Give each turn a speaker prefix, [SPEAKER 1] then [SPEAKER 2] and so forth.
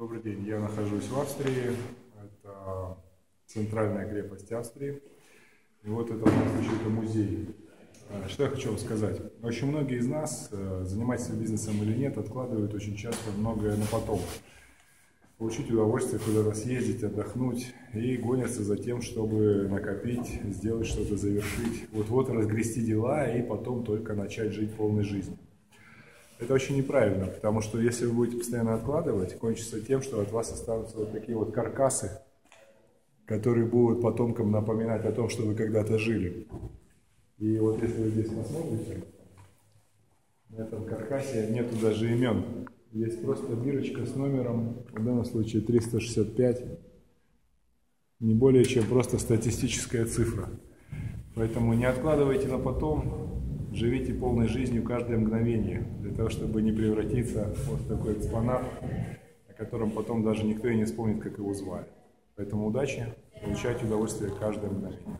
[SPEAKER 1] Добрый день, я нахожусь в Австрии, это центральная крепость Австрии. И вот это нас еще это музей. А, Что я хочу вам сказать? Очень многие из нас, э, занимаются бизнесом или нет, откладывают очень часто многое на потом. Получить удовольствие, куда-то съездить, отдохнуть и гонятся за тем, чтобы накопить, сделать что-то, завершить. Вот-вот разгрести дела и потом только начать жить полной жизнью. Это очень неправильно, потому что если вы будете постоянно откладывать, кончится тем, что от вас останутся вот такие вот каркасы, которые будут потомкам напоминать о том, что вы когда-то жили. И вот если вы здесь посмотрите, на этом каркасе нету даже имен. Есть просто бирочка с номером, в данном случае 365, не более чем просто статистическая цифра. Поэтому не откладывайте на потом, живите полной жизнью каждое мгновение, для того, чтобы не превратиться вот в такой экспонат, о котором потом даже никто и не вспомнит, как его звали. Поэтому удачи, получайте удовольствие каждое мгновение.